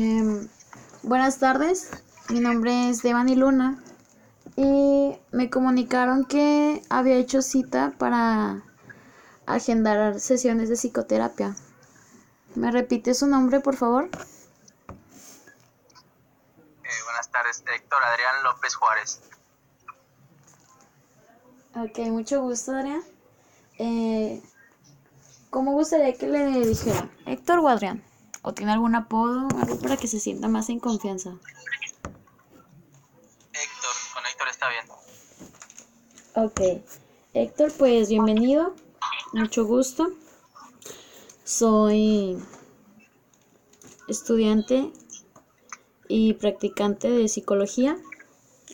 Em, buenas tardes, mi nombre es Devani Luna y me comunicaron que había hecho cita para agendar sesiones de psicoterapia. ¿Me repite su nombre, por favor? Eh, buenas tardes, Héctor Adrián López Juárez. Ok, mucho gusto, Adrián. Eh, ¿Cómo gustaría que le dijera? ¿Héctor o Adrián? ¿O tiene algún apodo? Algo para que se sienta más en confianza. Héctor, con Héctor está bien. Ok. Héctor, pues bienvenido. Mucho gusto. Soy estudiante y practicante de psicología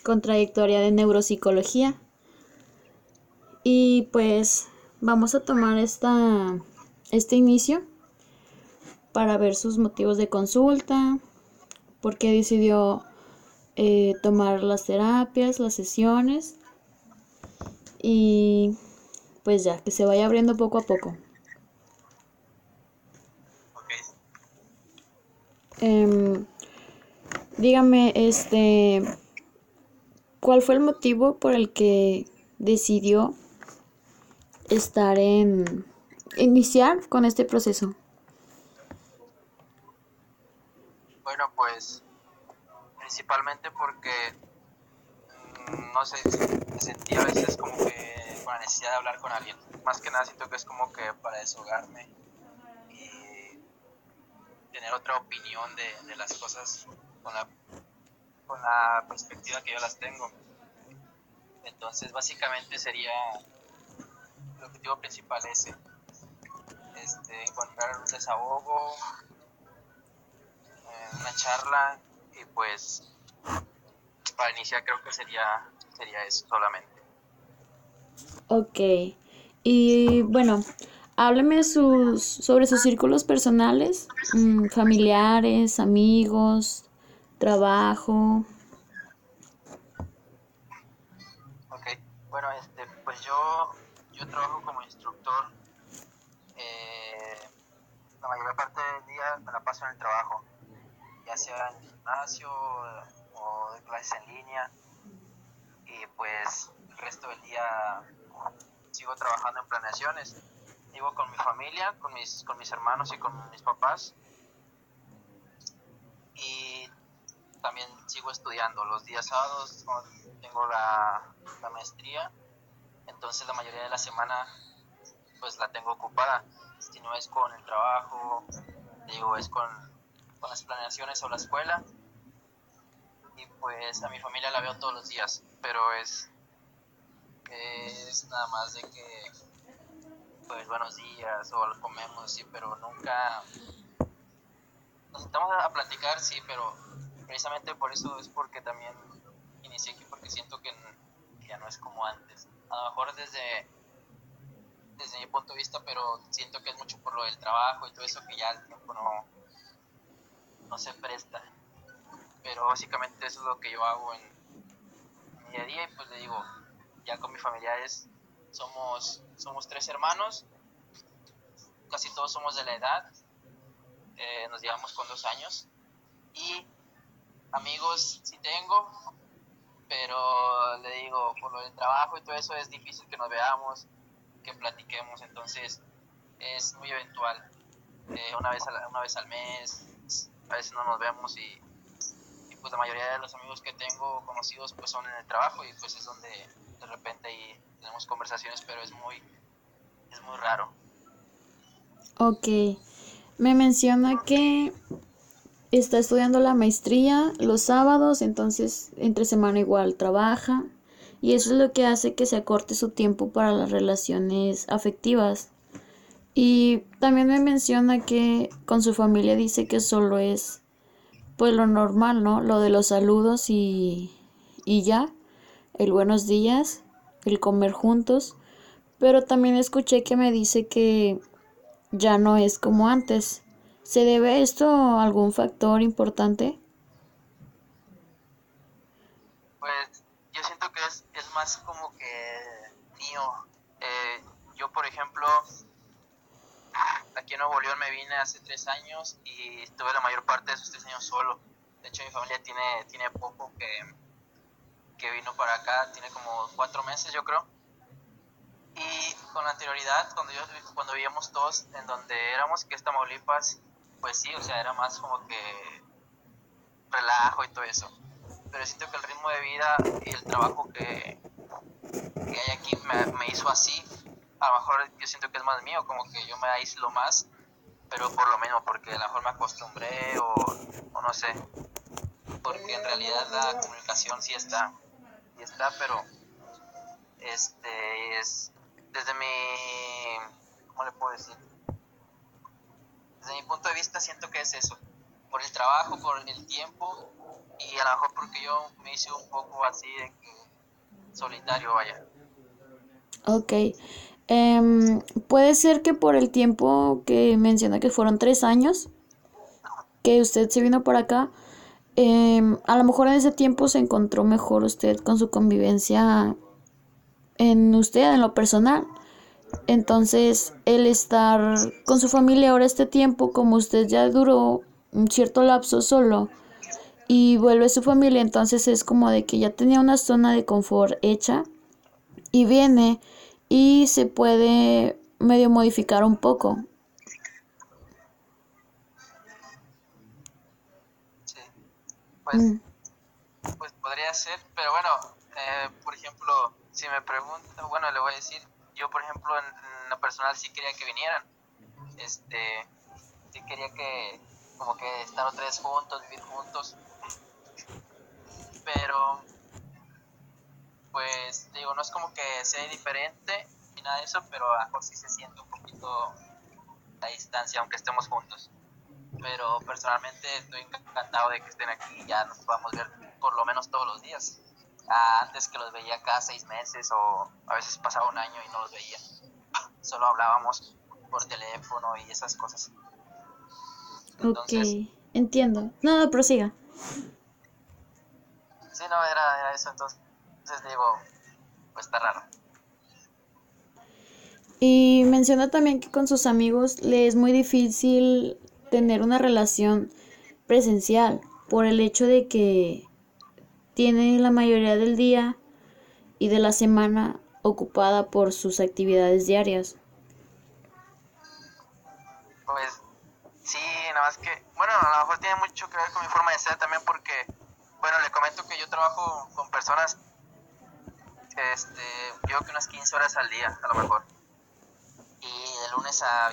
con trayectoria de neuropsicología. Y pues vamos a tomar esta, este inicio para ver sus motivos de consulta, por qué decidió eh, tomar las terapias, las sesiones y pues ya, que se vaya abriendo poco a poco. Em, dígame, este, ¿cuál fue el motivo por el que decidió estar en iniciar con este proceso? Bueno, pues principalmente porque mm, no sé, me sentía a veces como que con la necesidad de hablar con alguien. Más que nada siento que es como que para deshogarme y tener otra opinión de, de las cosas con la, con la perspectiva que yo las tengo. Entonces básicamente sería el objetivo principal ese, este, encontrar un desahogo, eh, una charla y pues para iniciar creo que sería, sería eso solamente. Ok. Y bueno, hábleme sus, sobre sus círculos personales, mm, familiares, amigos, trabajo. Ok, bueno, este, pues yo, yo trabajo como instructor. Eh, la mayor parte del día me la paso en el trabajo, ya sea en el gimnasio o clases en línea. Y pues el resto del día sigo trabajando en planeaciones. Vivo con mi familia, con mis, con mis hermanos y con mis papás. Y también sigo estudiando. Los días sábados tengo la, la maestría, entonces la mayoría de la semana pues la tengo ocupada. Si no es con el trabajo, digo, es con, con las planeaciones o la escuela. Y pues a mi familia la veo todos los días, pero es, es nada más de que pues buenos días o lo comemos, sí, pero nunca nos sentamos a platicar, sí, pero precisamente por eso es porque también inicié aquí porque siento que ya no es como antes. A lo mejor desde desde mi punto de vista, pero siento que es mucho por lo del trabajo y todo eso que ya el tiempo no, no se presta. Pero básicamente eso es lo que yo hago en mi día a día y pues le digo, ya con mis familiares somos, somos tres hermanos, casi todos somos de la edad, eh, nos llevamos con dos años. Y amigos sí tengo, pero le digo, por lo del trabajo y todo eso es difícil que nos veamos, que platiquemos, entonces es muy eventual, eh, una, vez a una vez al mes, a veces no nos vemos y, pues la mayoría de los amigos que tengo conocidos pues son en el trabajo y pues es donde de repente ahí tenemos conversaciones, pero es muy, es muy raro. Ok, me menciona que está estudiando la maestría los sábados, entonces entre semana igual trabaja y eso es lo que hace que se acorte su tiempo para las relaciones afectivas. Y también me menciona que con su familia dice que solo es pues lo normal, ¿no? Lo de los saludos y, y ya, el buenos días, el comer juntos, pero también escuché que me dice que ya no es como antes. ¿Se debe esto a algún factor importante? Pues yo siento que es, es más como que mío. Eh, yo, por ejemplo, aquí en Nuevo León me vine hace tres años y estuve la mayor parte de esos tres años solo. De hecho, mi familia tiene, tiene poco que, que vino para acá, tiene como cuatro meses yo creo. Y con anterioridad, cuando, yo, cuando vivíamos todos en donde éramos, que es Tamaulipas, pues sí, o sea, era más como que relajo y todo eso. Pero siento que el ritmo de vida y el trabajo que, que hay aquí me, me hizo así. A lo mejor yo siento que es más mío, como que yo me aíslo más, pero por lo mismo, porque a lo mejor me acostumbré o, o no sé. Porque en realidad la comunicación sí está, sí está, pero este es desde mi, ¿cómo le puedo decir? Desde mi punto de vista siento que es eso, por el trabajo, por el tiempo y a lo mejor porque yo me hice un poco así de que solitario, vaya. Ok. Em, puede ser que por el tiempo que menciona que fueron tres años que usted se vino por acá, em, a lo mejor en ese tiempo se encontró mejor usted con su convivencia en usted, en lo personal. Entonces, el estar con su familia ahora este tiempo, como usted ya duró un cierto lapso solo y vuelve su familia, entonces es como de que ya tenía una zona de confort hecha y viene y se puede medio modificar un poco. Sí. Pues, Mm, pues podría ser, pero bueno, eh, por ejemplo, si me preguntan, bueno, le voy a decir, yo por ejemplo en, en lo personal sí quería que vinieran, este, sí quería que como que estar otra vez juntos, vivir juntos, pero pues digo, no es como que sea diferente ni nada de eso, pero a mejor sí se siente un poquito la distancia aunque estemos juntos. Pero personalmente estoy encantado de que estén aquí y ya nos podamos ver por lo menos todos los días. Ah, antes que los veía cada seis meses o a veces pasaba un año y no los veía. Solo hablábamos por teléfono y esas cosas. ok, Entonces, entiendo. No, no, prosiga. sí, no, era, era eso. Entonces, digo, pues está raro. Y menciona también que con sus amigos le es muy difícil tener una relación presencial por el hecho de que tiene la mayoría del día y de la semana ocupada por sus actividades diarias. Pues sí, nada más que, bueno, a lo mejor tiene mucho que ver con mi forma de ser también porque, bueno, le comento que yo trabajo con personas, este, yo creo que unas 15 horas al día, a lo mejor, y de lunes a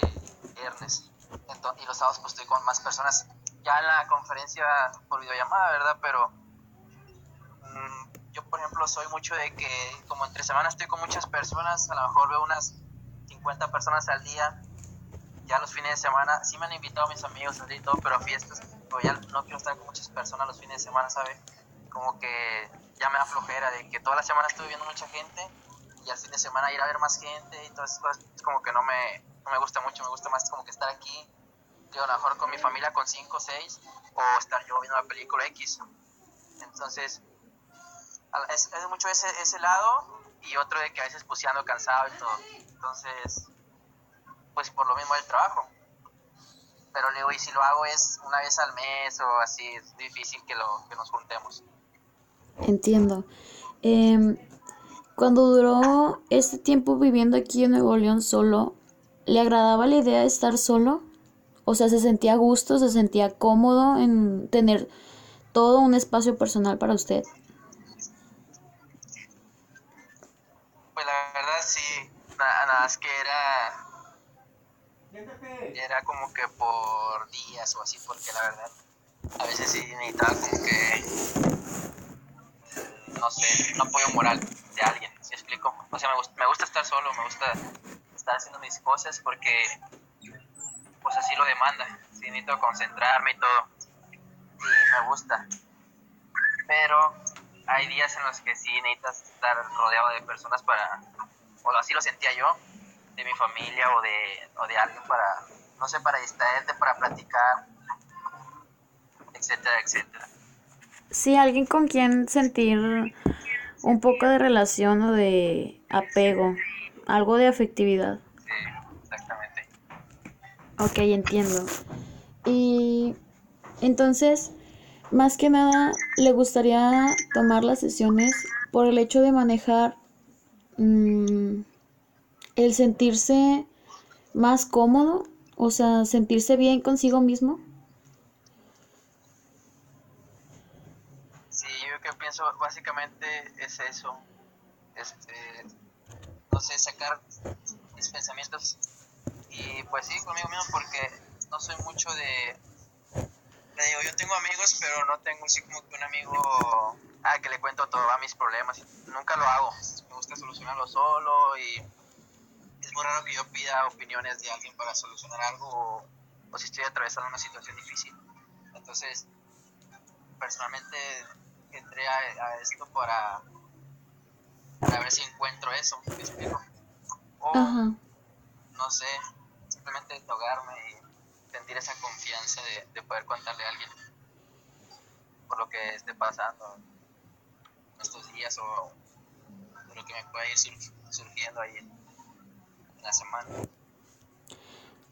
viernes, y los sábados pues estoy con más personas, ya en la conferencia por videollamada, ¿verdad? Pero mm, yo, por ejemplo, soy mucho de que como entre semanas estoy con muchas personas, a lo mejor veo unas 50 personas al día, ya los fines de semana, sí me han invitado mis amigos a salir y todo, pero a fiestas, pero ya no quiero estar con muchas personas los fines de semana, ¿sabes? Como que ya me da flojera de que toda la semana estuve viendo mucha gente y al fin de semana ir a ver más gente y todas esas cosas, es como que no me, no me gusta mucho, me gusta más como que estar aquí, digo, a lo mejor con mi familia con 5 o 6, o estar yo viendo la película X. Entonces, es, es mucho ese, ese lado y otro de que a veces pues ando cansado y todo. Entonces, pues por lo mismo del trabajo. Pero le digo, y si lo hago es una vez al mes o así, es difícil que, lo, que nos juntemos. Entiendo. Em, cuando duró este tiempo viviendo aquí en Nuevo León solo, ¿le agradaba la idea de estar solo? O sea, ¿se sentía a gusto, se sentía cómodo en tener todo un espacio personal para usted? Pues la verdad sí, nada, más que era, era como que por días o así, porque la verdad a veces sí necesitaba como que, no sé, un apoyo moral de alguien, ¿sí explico? O sea, me gusta, me gusta estar solo, me gusta estar haciendo mis cosas porque pues así lo demanda, sí necesito concentrarme y todo, y me gusta, pero hay días en los que sí necesitas estar rodeado de personas para, o así lo sentía yo, de mi familia o de, o de alguien para, no sé, para distraerte, para platicar, etcétera, etcétera. Sí, alguien con quien sentir un poco de relación o de apego, algo de afectividad. Sí, exactamente. Ok, entiendo. Y entonces, más que nada, le gustaría tomar las sesiones por el hecho de manejar mm, el sentirse más cómodo, o sea, sentirse bien consigo mismo. Sí, yo que pienso básicamente es eso, este, no sé, sacar mis pensamientos y pues sí, conmigo mismo porque no soy mucho de... Le digo, yo tengo amigos, pero no tengo un amigo ah, que le cuento todos mis problemas. Nunca lo hago. Me gusta solucionarlo solo y es muy raro que yo pida opiniones de alguien para solucionar algo o si estoy atravesando una situación difícil. Entonces, personalmente entré a, a esto para, para ver si encuentro eso. ¿Me explico? O, Ajá. no sé, simplemente desahogarme y sentir esa confianza de, de poder contarle a alguien por lo que esté pasando en estos días o de lo que me pueda ir sur- surgiendo ahí en, en la semana.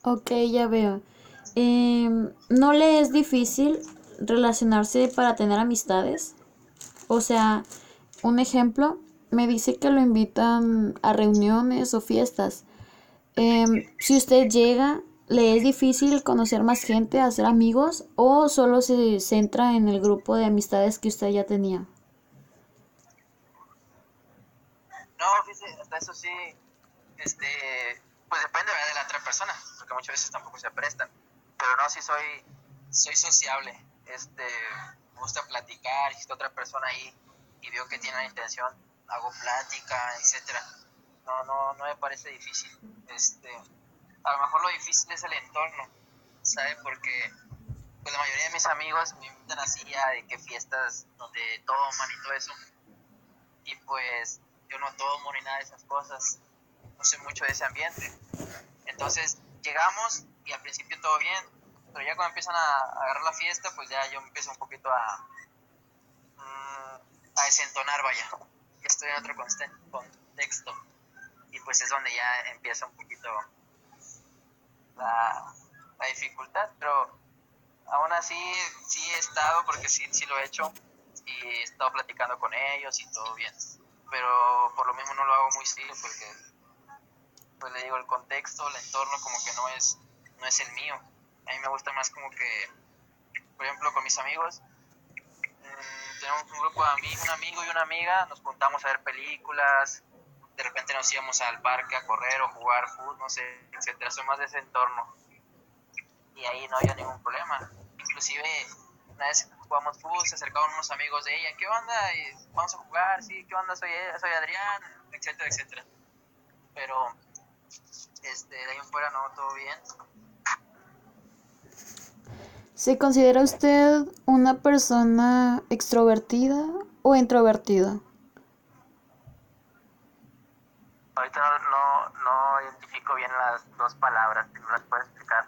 Ok, ya veo. Em, ¿no le es difícil relacionarse para tener amistades? O sea, un ejemplo, me dice que lo invitan a reuniones o fiestas. Em, si usted llega, ¿le es difícil conocer más gente, hacer amigos o solo se centra en el grupo de amistades que usted ya tenía? No, fíjese, hasta eso sí, este, pues depende de la otra persona, porque muchas veces tampoco se prestan. Pero no, sí soy, soy sociable, este, gusta platicar, si está otra persona ahí y veo que tiene la intención, hago plática, etcétera. No, no, no me parece difícil. Este, a lo mejor lo difícil es el entorno, ¿sabe? Porque pues la mayoría de mis amigos me invitan así a de que fiestas donde toman y todo eso. Y pues yo no tomo ni nada de esas cosas. No sé mucho de ese ambiente. Entonces llegamos y al principio todo bien, pero ya cuando empiezan a agarrar la fiesta, pues ya yo empiezo un poquito a, mm, a desentonar, vaya. Ya estoy en otro contexto. Y pues es donde ya empieza un poquito la, la dificultad, pero aún así sí he estado, porque sí, sí lo he hecho, y he estado platicando con ellos y todo bien. Pero por lo mismo no lo hago muy seguido porque, pues le digo, el contexto, el entorno como que no es, no es el mío. A mí me gusta más como que, por ejemplo, con mis amigos, mm, tenemos un grupo de amigos, un amigo y una amiga, nos juntamos a ver películas, de repente nos íbamos al parque a correr o jugar fútbol, no sé, etcétera. Soy más de ese entorno y ahí no había ningún problema. Inclusive una vez jugamos fútbol, se acercaban unos amigos de ella, ¿qué onda? Y vamos a jugar, sí, ¿qué onda? Soy, soy Adrián, etcétera, etcétera. Pero este, de ahí en fuera no, todo bien. ¿Se considera usted una persona extrovertida o introvertida? Ahorita no, no, no identifico bien las dos palabras, ¿no las puedes explicar?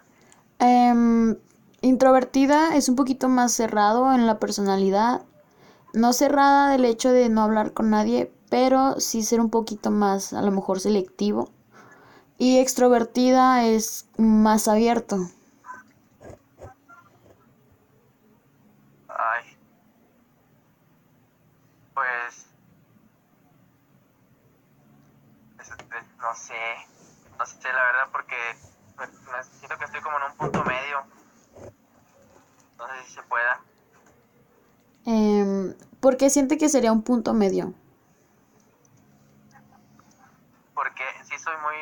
Em, introvertida es un poquito más cerrado en la personalidad. No cerrada del hecho de no hablar con nadie, pero sí ser un poquito más, a lo mejor, selectivo. Y extrovertida es más abierto. Ay. Pues. es- es- no sé. No sé la verdad porque me, me siento que estoy como en un punto medio. No sé si se pueda. Em, ¿por qué siente que sería un punto medio? Porque sí soy muy.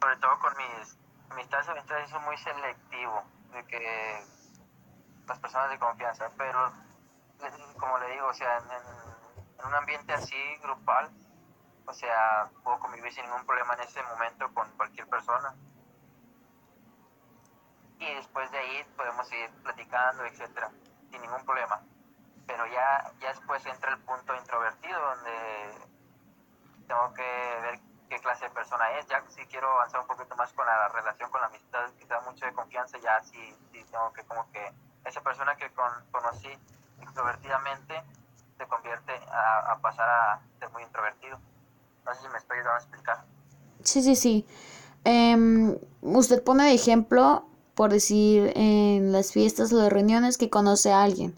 Sobre todo con mis amistades, amistades soy muy selectivo. De que. Las personas de confianza. Pero. le- Como le digo, o sea, en- en un ambiente así, grupal. O sea, puedo convivir sin ningún problema en ese momento con cualquier persona. Y después de ahí podemos seguir platicando, etcétera, sin ningún problema. Pero ya, ya después entra el punto introvertido, donde tengo que ver qué clase de persona es. Ya si quiero avanzar un poquito más con la relación, con la amistad, sea mucho de confianza, ya sí, sí tengo que como que esa persona que con- conocí extrovertidamente se convierte a, a pasar a ser muy introvertido. No sé si me. Sí, sí, sí. em, usted pone de ejemplo, por decir, en las fiestas o de reuniones que conoce a alguien.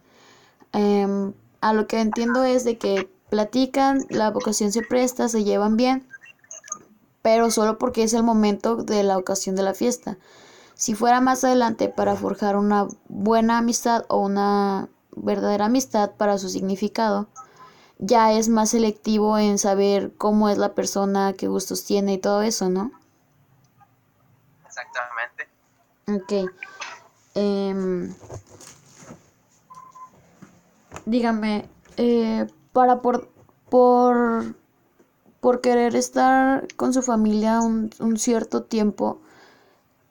Em, a lo que entiendo es de que platican, la vocación se presta, se llevan bien, pero solo porque es el momento de la ocasión de la fiesta. Si fuera más adelante para forjar una buena amistad o una verdadera amistad para su significado, ya es más selectivo en saber cómo es la persona, qué gustos tiene y todo eso, ¿no? Exactamente. Ok. Em, dígame, eh, para por, por, por querer estar con su familia un, un cierto tiempo,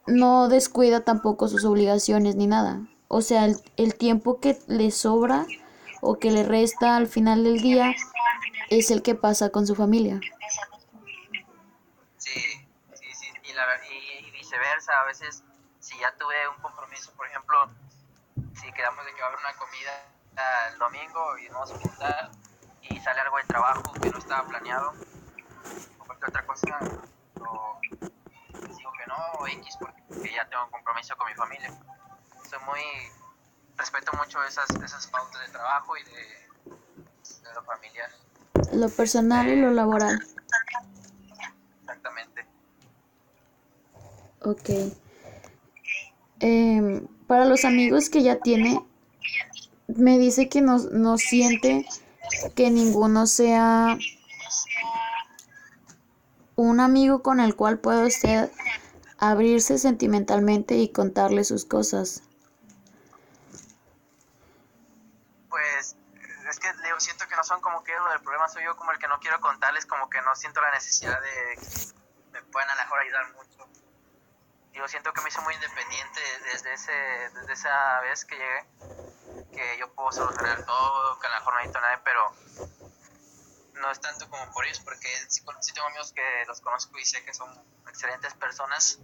no descuida tampoco sus obligaciones ni nada. O sea, el, el tiempo que le sobra o que le resta al final del día es el que pasa con su familia. Sí, sí, sí, y, la, y, y viceversa, a veces si ya tuve un compromiso, por ejemplo, si quedamos de que va a haber una comida el domingo y vamos a juntar y sale algo de trabajo que no estaba planeado o cualquier otra cosa, o digo que no, o X, porque ya tengo un compromiso con mi familia. Soy muy respeto mucho esas, esas pautas de trabajo y de, de lo familiar. Lo personal y lo laboral. Exactamente. Ok. Em, para los amigos que ya tiene, me dice que no, no siente que ninguno sea un amigo con el cual pueda usted abrirse sentimentalmente y contarle sus cosas. Pues es que son como que el problema soy yo como el que no quiero contarles, como que no siento la necesidad de que me puedan a lo mejor ayudar mucho. Digo, siento que me hice muy independiente desde ese desde esa vez que llegué, que yo puedo solucionar todo, que a lo mejor no necesito nadie, pero no es tanto como por ellos, porque sí, sí tengo amigos que los conozco y sé que son excelentes personas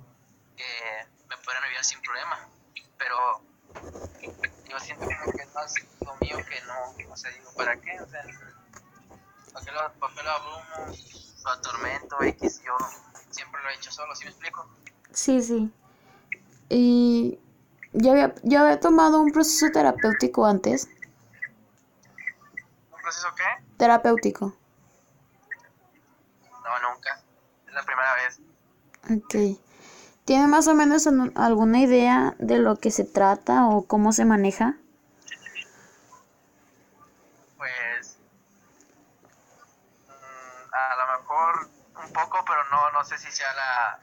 que me pueden ayudar sin problema, pero yo siento como que es más mío que no, o sea, digo, ¿para qué? O sea, ¿para qué lo, para qué lo abrumo, lo atormento, X? Yo siempre lo he hecho solo, ¿sí me explico? Sí, sí. Y ya había, ya había tomado un proceso terapéutico antes. ¿Un proceso qué? Terapéutico. No, nunca. Es la primera vez. Ok. ¿Tiene más o menos alguna idea de lo que se trata o cómo se maneja? Pues mm, a lo mejor un poco, pero no, no sé si sea la,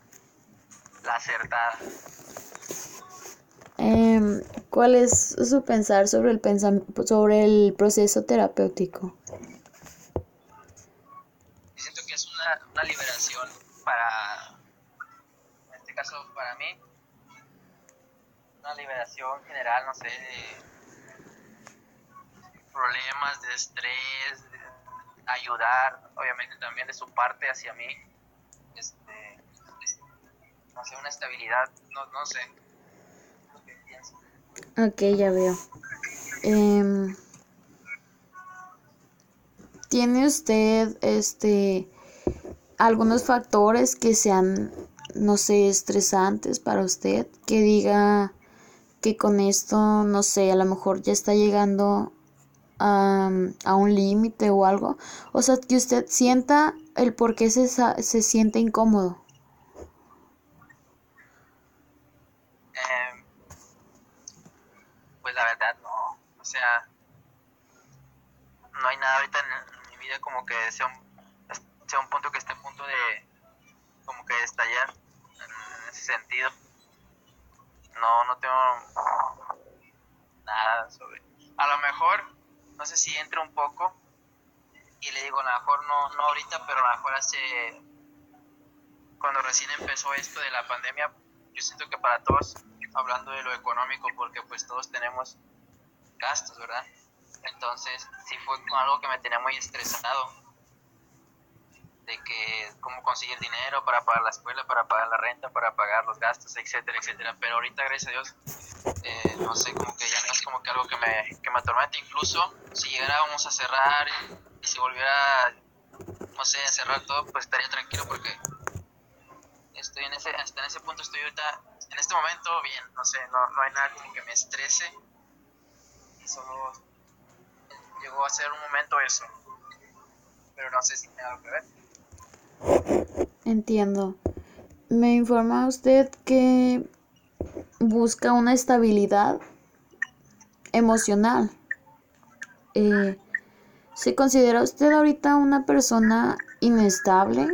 la acertada. Em, ¿cuál es su pensar sobre el sobre el proceso terapéutico? Yo siento que es una, una liberación para, en este caso para mí, una liberación general, no sé, de problemas, de estrés, de ayudar, obviamente también de su parte hacia mí, este, sé, una estabilidad, no, no sé. Ok, ya veo. Em, ¿tiene usted este algunos factores que sean, no sé, estresantes para usted? Que diga que con esto, no sé, a lo mejor ya está llegando a, a un límite o algo. O sea, que usted sienta el por qué se, se siente incómodo. Em, pues la verdad no, o sea, no hay nada ahorita en, mi vida como que sea un, sea un punto que esté a punto de como que estallar en ese sentido. No, no tengo nada sobre. A lo mejor, no sé si entra un poco y le digo, a lo mejor no, no ahorita, pero a lo mejor hace cuando recién empezó esto de la pandemia, yo siento que para todos, hablando de lo económico, porque pues todos tenemos gastos, ¿verdad? Entonces, sí fue algo que me tenía muy estresado, de que cómo conseguir dinero para pagar la escuela, para pagar la renta, para pagar los gastos, etcétera, etcétera. Pero ahorita, gracias a Dios, eh, no sé, como que ya no es como que algo que me, que me atormenta. Incluso si llegáramos a cerrar y, si volviera, no sé, a cerrar todo, pues estaría tranquilo porque estoy en ese, hasta en ese punto estoy ahorita, en este momento, bien, no sé, no, no hay nada como que me estrese. Y solo llegó a ser un momento eso. Pero no sé si tiene algo que ver. Entiendo. Me informa usted que busca una estabilidad emocional. Eh, ¿Se considera usted ahorita una persona inestable?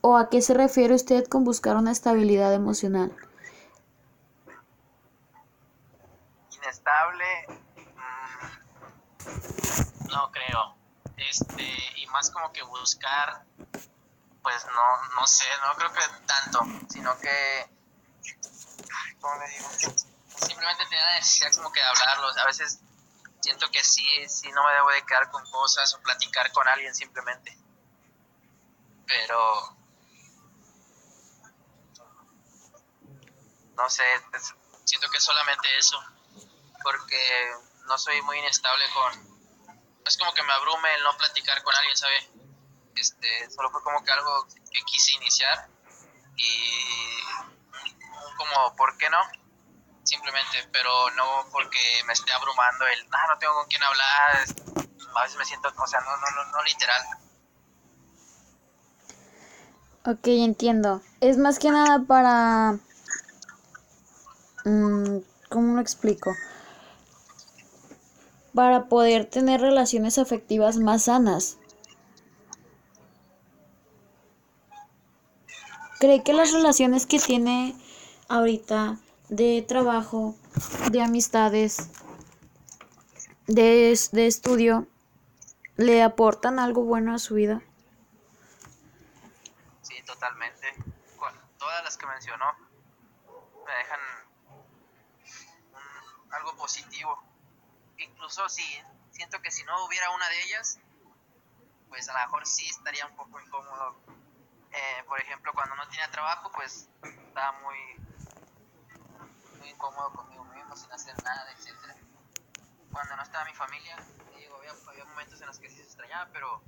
¿O a qué se refiere usted con buscar una estabilidad emocional? Inestable, mm, no creo. Este, y más como que buscar, pues no, no sé, no creo que tanto, sino que, ¿cómo le digo? Simplemente tener la necesidad como que de hablarlos. A veces siento que sí, sí no me debo de quedar con cosas o platicar con alguien simplemente. Pero no sé, siento que solamente eso, porque no soy muy inestable con... Es como que me abrume el no platicar con alguien, ¿sabe? Este, solo fue como que algo que quise iniciar y como, ¿por qué no? Simplemente, pero no porque me esté abrumando el, ah, no tengo con quién hablar, a veces me siento, o sea, no, no, no, no literal. Ok, entiendo. Es más que nada para Mm, ¿Cómo lo explico? Para poder tener relaciones afectivas más sanas. ¿Cree que las relaciones que tiene ahorita de trabajo, de amistades, de, de estudio, le aportan algo bueno a su vida? Sí, totalmente. todas las que mencionó me dejan algo positivo. Incluso si siento que si no hubiera una de ellas, pues a lo mejor sí estaría un poco incómodo. Eh, por ejemplo, cuando no tenía trabajo, pues estaba muy, muy incómodo conmigo mismo, sin hacer nada, etcétera. Cuando no estaba mi familia, digo, había, había, momentos en los que sí se extrañaba, pero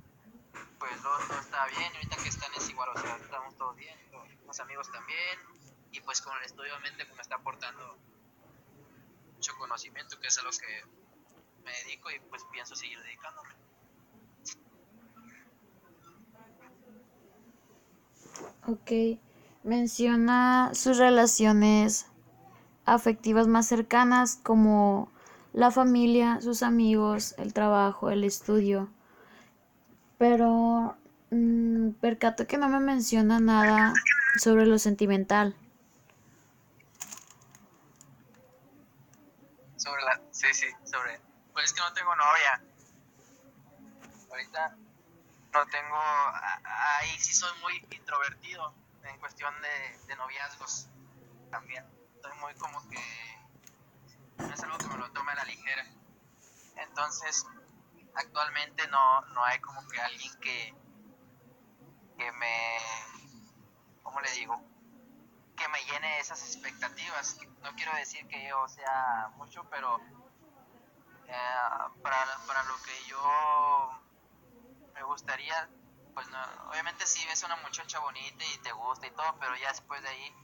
pues luego todo estaba bien. ahorita que están es igual, o sea, estamos todos bien, los amigos también. Y pues con el estudio, obviamente, me está aportando mucho conocimiento, que es a lo que me dedico y pues pienso seguir dedicándome. Ok, menciona sus relaciones afectivas más cercanas como la familia, sus amigos, el trabajo, el estudio. Pero mmm, percato que no me menciona nada sobre lo sentimental. sobre la... Sí, sí, sobre... Pues es que no tengo novia. Ahorita no tengo... Ahí sí soy muy introvertido en cuestión de, de noviazgos también. Estoy muy como que... No es algo que me lo tome a la ligera. Entonces, actualmente no, no hay como que alguien que, que me... ¿Cómo le digo? que me llene esas expectativas. No quiero decir que yo sea mucho, pero eh, para, para, lo que yo me gustaría, pues obviamente si ves una muchacha bonita y te gusta y todo, pero ya después de ahí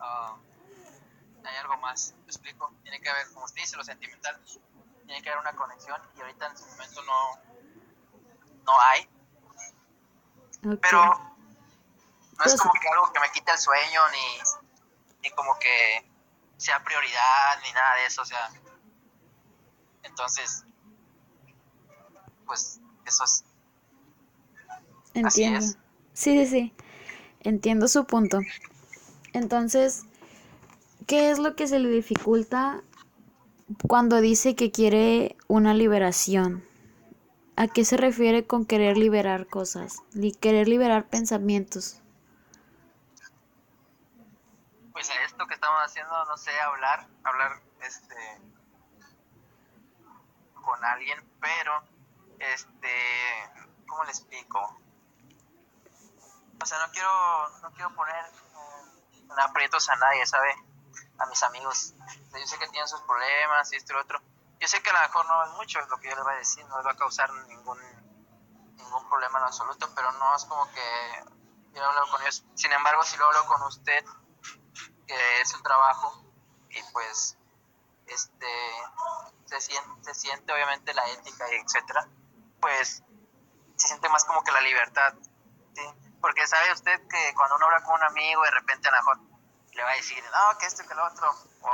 uh, hay algo más. ¿Me explico? Tiene que haber, como usted dice, lo sentimental, tiene que haber una conexión y ahorita en este momento no, no hay. Pero no es pues como que algo que me quite el sueño ni ni como que sea prioridad ni nada de eso, o sea. Entonces, pues eso es. Entiendo. Sí, sí, sí. Entiendo su punto. Entonces, ¿qué es lo que se le dificulta cuando dice que quiere una liberación? ¿A qué se refiere con querer liberar cosas? Querer liberar pensamientos. pues a esto que estamos haciendo, no sé, hablar, hablar este con alguien, pero este, ¿cómo le explico? Sea, no quiero, no quiero poner en aprietos a nadie, ¿sabe? A mis amigos. yo sé que tienen sus problemas y esto y lo otro. Yo sé que a lo mejor no es mucho lo que yo les voy a decir, no les va a causar ningún ningún problema en absoluto, pero no es como que yo he hablado con ellos. Sin embargo, si lo hablo con usted, que es un trabajo, y pues este se siente, se siente obviamente la ética y etcétera, pues se siente más como que la libertad, ¿sí? Porque sabe usted que cuando uno habla con un amigo, de repente a lo mejor le va a decir, no, que esto, que lo otro, o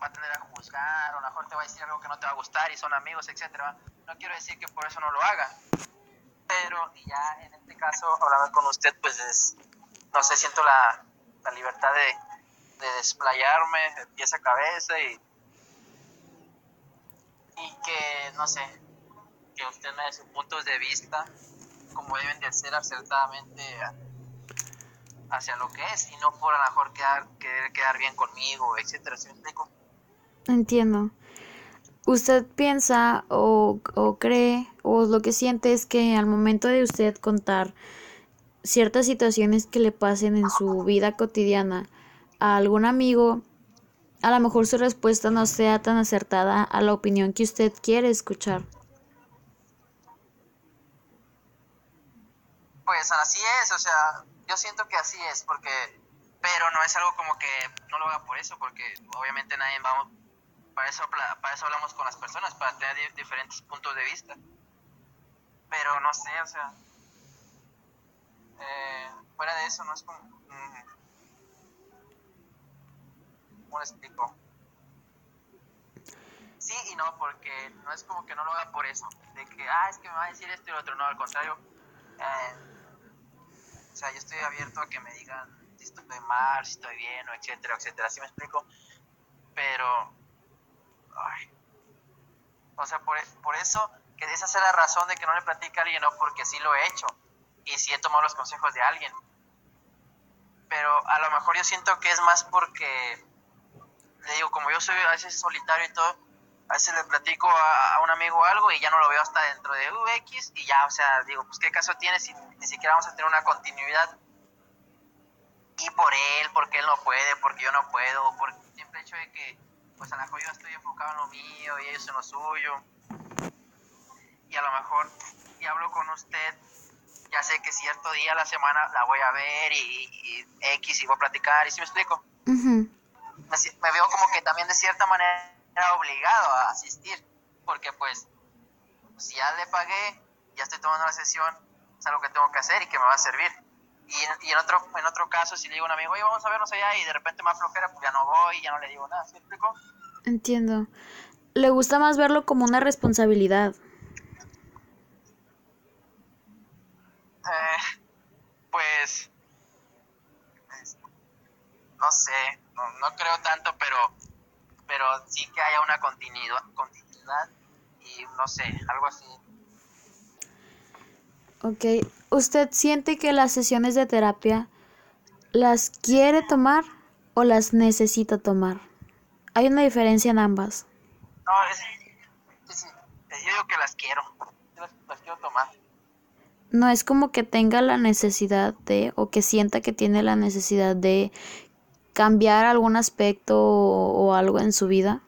va a tener a juzgar, o a lo mejor te va a decir algo que no te va a gustar y son amigos, etcétera. No quiero decir que por eso no lo haga, pero ya en este caso, hablando con usted, pues es, no sé, siento la, la libertad de, de desplayarme de pies a cabeza y, y que, no sé, que usted me dé sus puntos de vista como deben de ser acertadamente hacia lo que es y no por a lo mejor quedar, querer quedar bien conmigo, etcétera. Entiendo. ¿Usted piensa o, o cree o lo que siente es que al momento de usted contar ciertas situaciones que le pasen en su vida cotidiana a algún amigo, a lo mejor su respuesta no sea tan acertada a la opinión que usted quiere escuchar? Pues así es, o sea, yo siento que así es, porque, pero no es algo como que no lo haga por eso, porque obviamente nadie vamos, para eso, para eso hablamos con las personas, para tener diferentes puntos de vista. Pero no sé, o sea, eh, fuera de eso no es como... Mm, ¿Cómo lo explico? Sí y no, porque no es como que no lo haga por eso, de que, ah, es que me va a decir esto y lo otro, no, al contrario. Eh, o sea, yo estoy abierto a que me digan si estoy mal, si estoy bien, o etcétera, etcétera, ¿sí me explico? Pero, o sea, por, por eso, que esa es la razón de que no le platique a alguien, no, porque sí lo he hecho y sí he tomado los consejos de alguien. Pero a lo mejor yo siento que es más porque, le digo, como yo soy a veces solitario y todo, a veces le platico a, un amigo algo y ya no lo veo hasta dentro de UX y ya, o sea, digo, pues qué caso tiene si ni siquiera vamos a tener una continuidad. Y por él, porque él no puede, porque yo no puedo, por el simple hecho de que, pues a lo mejor yo estoy enfocado en lo mío y ellos en lo suyo. Y a lo mejor, y hablo con usted ya sé que cierto día a la semana la voy a ver y, X y voy a platicar, ¿y si me explico? me, veo como que también de cierta manera obligado a asistir, porque pues si ya le pagué, ya estoy tomando la sesión, es algo que tengo que hacer y que me va a servir. Y, en, otro, en otro caso, si le digo a un amigo, oye, vamos a vernos allá y de repente me flojera, pues ya no voy, ya no le digo nada, ¿sí me explico? Entiendo. Le gusta más verlo como una responsabilidad. Eh, pues, no sé, no, creo tanto, pero, pero sí que haya una continuidad, continuidad y no sé, algo así. Ok, ¿usted siente que las sesiones de terapia las quiere tomar o las necesita tomar? Hay una diferencia en ambas. No, es, es, yo digo que las quiero, las quiero tomar no es como que tenga la necesidad de o que sienta que tiene la necesidad de cambiar algún aspecto o, algo en su vida.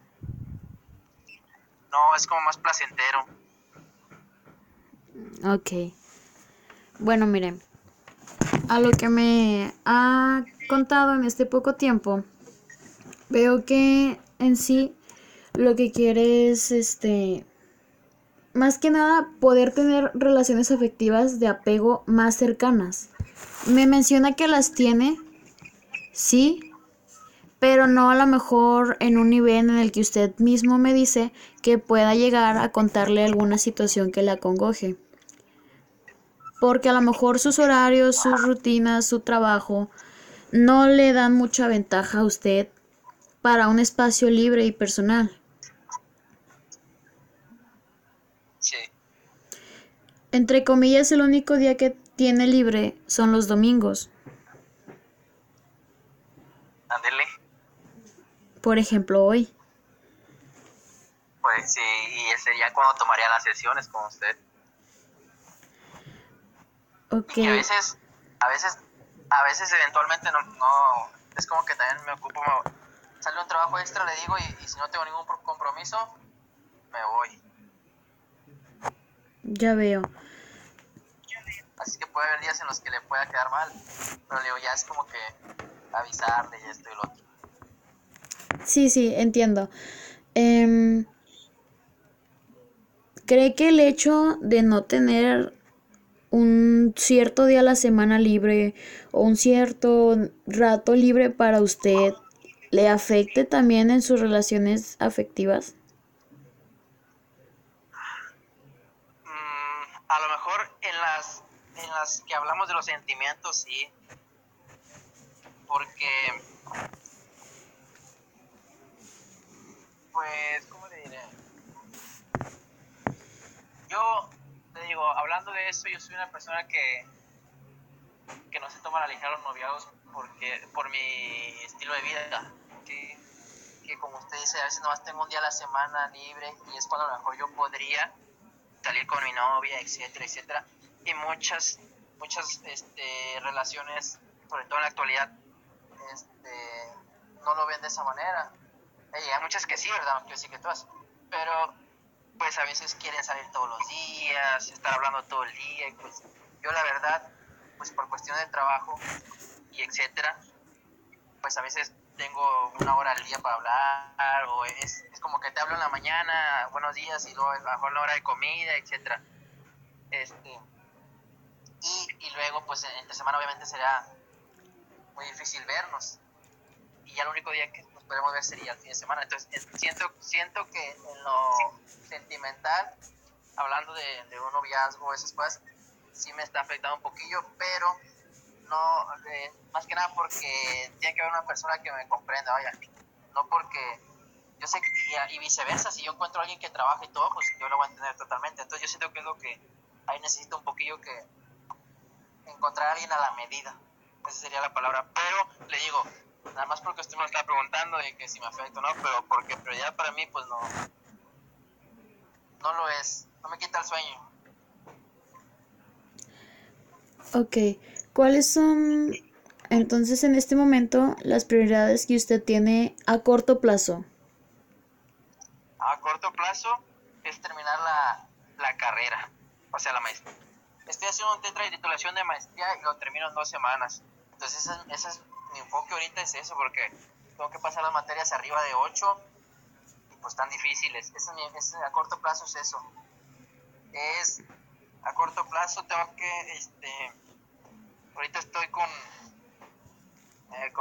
No, es como más placentero. Ok. Bueno, miren, a lo que me ha contado en este poco tiempo, veo que en sí lo que quiere es este más que nada poder tener relaciones afectivas de apego más cercanas. Me menciona que las tiene, sí, pero no a lo mejor en un nivel en el que usted mismo me dice que pueda llegar a contarle alguna situación que le acongoje. Porque a lo mejor sus horarios, sus rutinas, su trabajo no le dan mucha ventaja a usted para un espacio libre y personal. Entre comillas, el único día que tiene libre son los domingos. Por ejemplo, hoy. Pues sí, y sería cuando tomaría las sesiones con usted. Ok. Y a veces, a veces, a veces eventualmente no, no, es como que también me ocupo, sale un trabajo extra, le digo, y, y si no tengo ningún compromiso, me voy. Ya veo. Así que puede haber días en los que le pueda quedar mal. Pero le digo, ya es como que avisarle y esto y lo otro. Sí, sí, entiendo. Em, ¿Cree que el hecho de no tener un cierto día a la semana libre o un cierto rato libre para usted le afecte también en sus relaciones afectivas? Mm, a lo mejor en las, en las que hablamos de los sentimientos, sí. Porque, pues, ¿cómo le diré? Yo, te digo, hablando de eso, yo soy una persona que, que no se toma la ligera los noviados porque, por mi estilo de vida. Que, que como usted dice, a veces nomás tengo un día a la semana libre y es cuando a lo mejor yo podría salir con mi novia, etcétera, etcétera. Y muchas, muchas este, relaciones, sobre todo en la actualidad, este, no lo ven de esa manera. Y hay muchas que sí, ¿verdad? Yo sí que todas. Pero pues a veces quieren salir todos los días, estar hablando todo el día. Y pues yo la verdad, pues por cuestión de trabajo y etcétera, pues a veces tengo una hora al día para hablar o es, es como que te hablo en la mañana, buenos días y luego a la hora de comida, etcétera. Este, y, y luego pues entre semana obviamente será muy difícil vernos y ya el único día que podemos ver sería el fin de semana. Entonces siento, siento que en lo sentimental, hablando de, de un noviazgo, esas cosas, sí me está afectando un poquillo, pero no, eh, más que nada porque tiene que haber una persona que me comprenda, vaya, no porque yo sé que, y, viceversa, si yo encuentro a alguien que trabaja y todo, pues yo lo voy a entender totalmente. Entonces yo siento que es lo que ahí necesito un poquillo que encontrar a alguien a la medida, esa sería la palabra, pero le digo, nada más porque usted me está preguntando de que si me afecta o no, pero porque prioridad para mí, pues no, no lo es, no me quita el sueño. Ok, ¿cuáles son entonces en este momento las prioridades que usted tiene a corto plazo? A corto plazo es terminar la, la carrera, o sea, la maestría. Estoy haciendo un tetra de titulación de maestría y lo termino en dos semanas. Entonces, ese, ese es mi enfoque ahorita es eso, porque tengo que pasar las materias arriba de 8 y pues tan difíciles. Ese, ese, a corto plazo es eso. Es a corto plazo tengo que, este, ahorita estoy con, eh,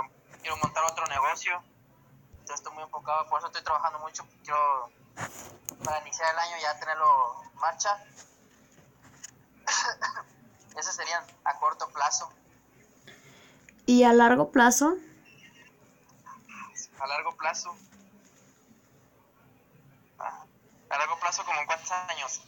quiero montar otro negocio, entonces estoy muy enfocado, por eso estoy trabajando mucho, quiero para iniciar el año ya tenerlo en marcha. Esos serían a corto plazo. ¿Y a largo plazo? A largo plazo. A largo plazo, como en cuántos años?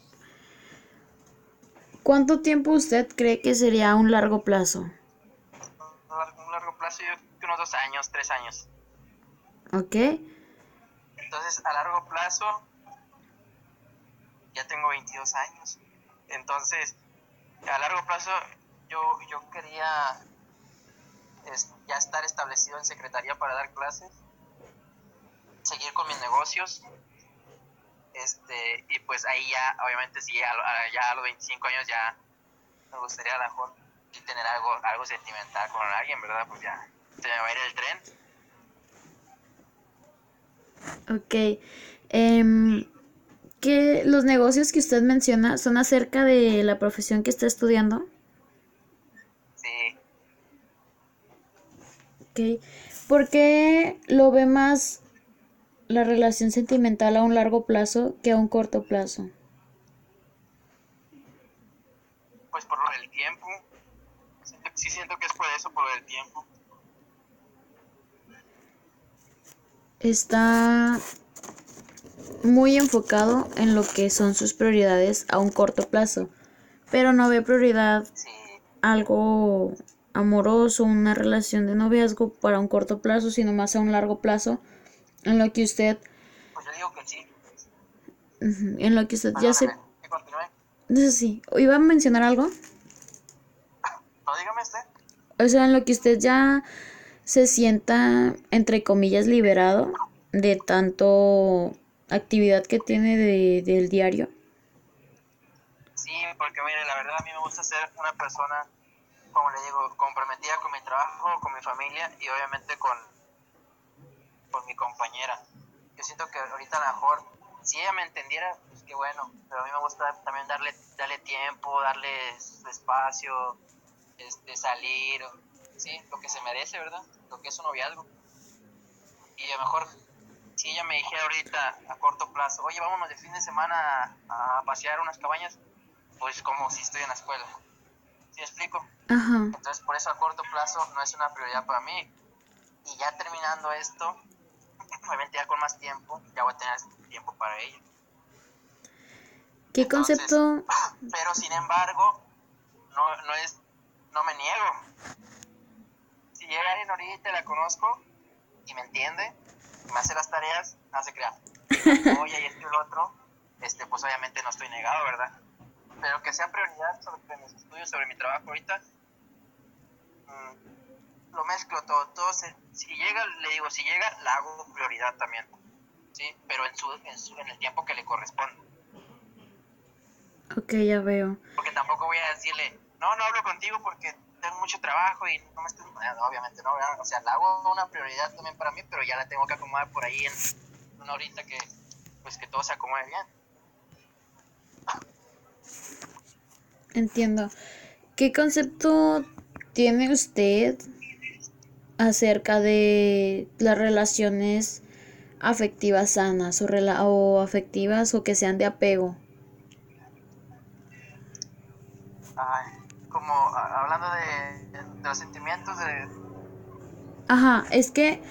¿Cuánto tiempo usted cree que sería un largo plazo? Un largo plazo, yo creo que unos dos años, tres años. Ok. Entonces, a largo plazo, ya tengo 22 años. Entonces, a largo plazo, yo, yo quería es ya estar establecido en secretaría para dar clases, seguir con mis negocios, este, y pues ahí ya, obviamente, si ya, ya a los 25 años ya me gustaría a lo mejor tener algo, algo sentimental con alguien, ¿verdad? Pues ya se me va a ir el tren. Ok. Eh, ¿qué, ¿Los negocios que usted menciona son acerca de la profesión que está estudiando? Sí. Ok. ¿Por qué lo ve más la relación sentimental a un largo plazo que a un corto plazo? Pues por lo del tiempo. Sí siento que es por eso, por lo del tiempo. Está muy enfocado en lo que son sus prioridades a un corto plazo, pero no ve prioridad Sí. algo amoroso, una relación de noviazgo para un corto plazo, sino más a un largo plazo, en lo que usted, Pues yo digo que sí. en lo que usted ya se, que si, ¿iba a mencionar algo? No, dígame usted. O sea, en lo que usted ya se sienta, entre comillas, liberado de tanto actividad que tiene de, del diario. Sí, porque mire, la verdad a mí me gusta ser una persona, como le digo, comprometida con mi trabajo, con mi familia y obviamente con, con mi compañera. Yo siento que ahorita a lo mejor, si ella me entendiera, pues qué bueno, pero a mí me gusta también darle, darle tiempo, darle espacio, este, salir, sí, lo que se merece, ¿verdad? Lo que es un noviazgo. Y a lo mejor si ella me dijera ahorita a corto plazo, oye, vámonos de fin de semana a, pasear unas cabañas, pues como si estoy en la escuela. ¿Sí me explico? Entonces, por eso a corto plazo no es una prioridad para mí. Y ya terminando esto, obviamente ya con más tiempo, ya voy a tener tiempo para ella. ¿Qué concepto? Pero sin embargo, no, no es, no me niego. Si llega alguien ahorita la conozco y me entiende, me hace las tareas, no se crea. Oye, y esto y lo otro, este, pues obviamente no estoy negado, ¿verdad? Pero que sea prioridad sobre mis estudios, sobre mi trabajo ahorita, mm, lo mezclo todo. todo si llega, le digo, si llega, la hago prioridad también. ¿Sí? Pero en, su, en, su, en el tiempo que le corresponde. Ok, ya veo. Porque tampoco voy a decirle, no, no hablo contigo porque tengo mucho trabajo y no me estoy, obviamente no, o sea, la hago una prioridad también para mí, pero ya la tengo que acomodar por ahí en una horita que, pues que todo se acomode bien. Entiendo. ¿Qué concepto tiene usted acerca de las relaciones afectivas sanas o, o afectivas o que sean de apego? Ay, como hablando de, los sentimientos de... Ajá, es que